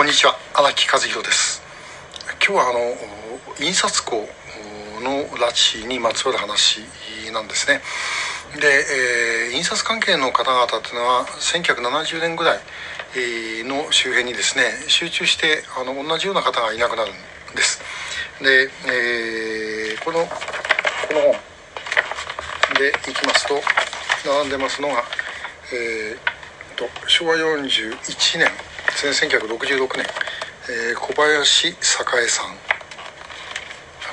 こんにちは荒木和弘です。今日はあの印刷工の拉致にまつわる話なんですね。で、えー、印刷関係の方々っていうのは1970年ぐらいの周辺にですね集中してあの同じような方がいなくなるんです。で、えー、このこの本。でいきますと並んでますのが、えー、と昭和41年。ですね1966年、えー、小林栄さん。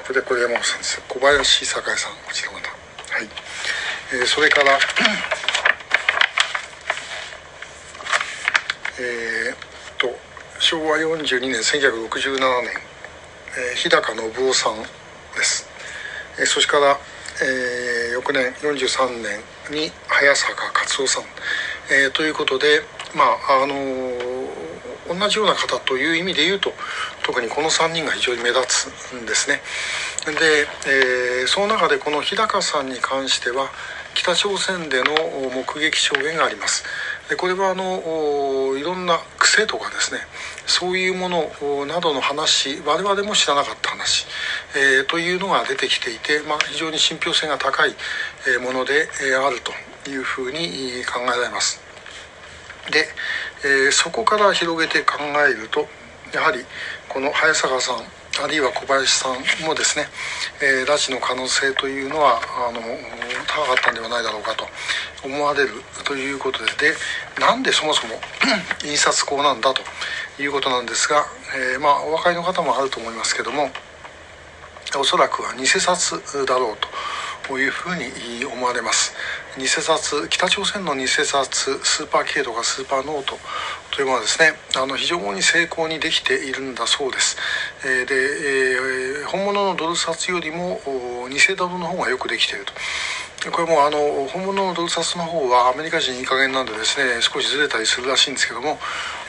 これでこれ山本さんです小林栄さんこちらまた。はい、えー、それからえー、と昭和42年1967年、えー、日高信夫さんです、えー、それから、えー、翌年43年に早坂勝夫さん、えー、ということでまああのー同じような方という意味で言うと特にこの3人が非常に目立つんですね。で、えー、その中でこの日高さんに関しては北朝鮮での目撃証言があります。でこれはあのいろんな癖とかですねそういうものなどの話我々も知らなかった話、えー、というのが出てきていて、まあ、非常に信憑性が高いものであるというふうに考えられます。で、えー、そこから広げて考えるとやはりこの早坂さんあるいは小林さんもですね、えー、拉致の可能性というのはあの高かったんではないだろうかと思われるということででなんでそもそも 印刷工なんだということなんですが、えー、まあお分かりの方もあると思いますけどもおそらくは偽札だろうと。いうふうに思われます。偽札北朝鮮の偽札スーパー K とかスーパーノートというものはですねあの非常に成功にできているんだそうです、えー、で、えー、本物のドル札よりも偽ドルの方がよくできているとこれもあの本物のドル札の方はアメリカ人いい加減なんでですね少しずれたりするらしいんですけども、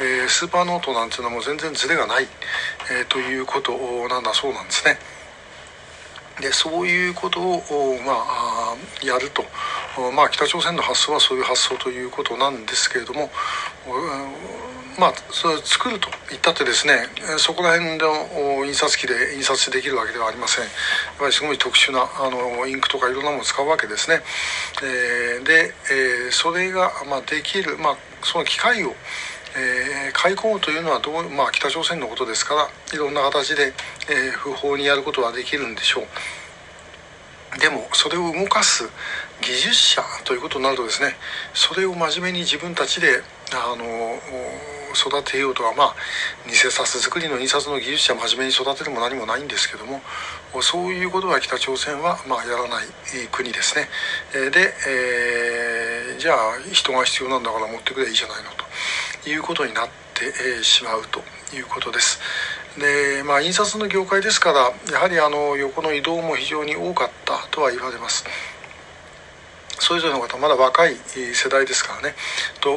えー、スーパーノートなんていうのはもう全然ずれがない、えー、ということなんだそうなんですね。でそういうことを、まあ、やると、まあ、北朝鮮の発想はそういう発想ということなんですけれども、まあ、それ作ると言ったってですねそこら辺の印刷機で印刷できるわけではありません。やっぱりすごい特殊なあのインクとかいろんなものを使うわけですね、で、それが、ま、できる、まあ、その機械をえー、買い込むというのはどう、まあ、北朝鮮のことですからいろんな形で、えー、不法にやることはできるんでしょう。でもそれを動かす技術者ということになるとですねそれを真面目に自分たちであの育てようとはまあ偽札作りの印刷の技術者真面目に育てるも何もないんですけどもそういうことは北朝鮮はまあやらない国ですね。で、えー、じゃあ人が必要なんだから持ってくればいいじゃないのと。いうことになってしまうということです。でまあ、印刷の業界ですからやはりあの横の移動も非常に多かったとは言われます。それぞれの方まだ若い世代ですからねと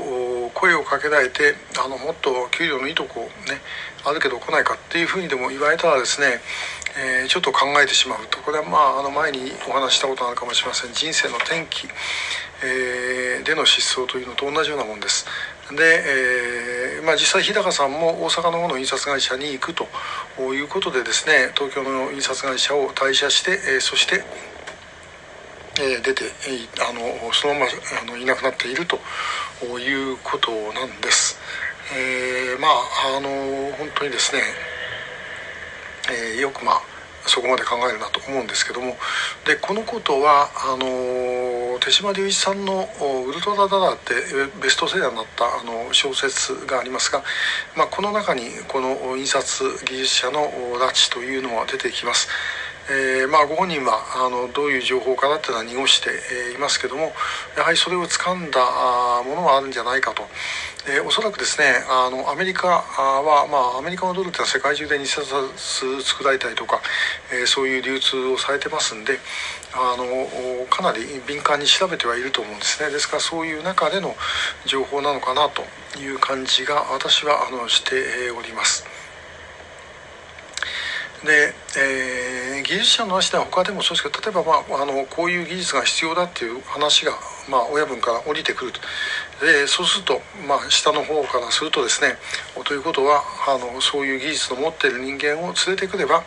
声をかけられてあのもっと給料のいいとこねあるけど来ないかっていうふうにでも言われたらですね、えー、ちょっと考えてしまうとこれはまああの前にお話したことあるかもしれません人生の転機、えー、での失踪というのと同じようなもんです。で、えーまあ、実際日高さんも大阪の方の印刷会社に行くということでですね東京の印刷会社を退社して、えー、そしてえー、出て、あのそのままあのいなくなっているということなんです。えー、まああの本当にですね、えー、よくまあそこまで考えるなと思うんですけどもでこのことはあの手島隆一さんの「ウルトラダダ」ってベストセラーになったあの小説がありますが、まあ、この中にこの印刷技術者の拉致というのは出てきます。えー、まあ、ご本人はあのどういう情報かなっていうのは濁していますけどもやはりそれを掴んだものはあるんじゃないかと。えー、おそらくですねあのアメリカは、まあ、アメリカのドルっていうのは世界中で偽札作られたりとか、えー、そういう流通をされてますんであのかなり敏感に調べてはいると思うんですねですからそういう中での情報なのかなという感じが私はあのしております。で、えー、技術者の話では他でもそうですけど例えば、まあ、あのこういう技術が必要だっていう話が、まあ、親分から降りてくるとでそうすると、まあ、下の方からするとですねということはあのそういう技術を持っている人間を連れてくれば、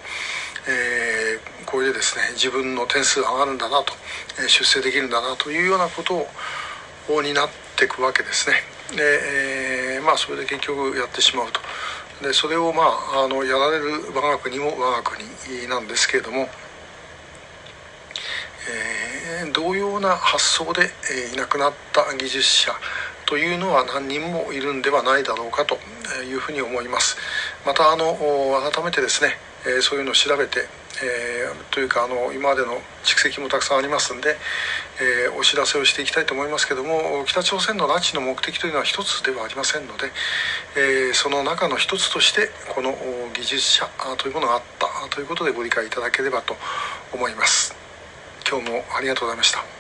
えー、これでですね自分の点数上がるんだなと、え出世できるんだなというようなことをになっていくわけですね。で、えー、まあそれで結局やってしまうと。でそれをまああのやられる我が国も我が国なんですけれども。えー、同様な発想で、えー、いなくなった技術者というのは何人もいるんではないだろうかというふうに思いますまたあの改めてですね、えー、そういうのを調べて、えー、というかあの今までの蓄積もたくさんありますんで、えー、お知らせをしていきたいと思いますけども北朝鮮の拉致の目的というのは一つではありませんので、えー、その中の一つとしてこの技術者というものがあったということでご理解いただければと思います。今日もありがとうございました。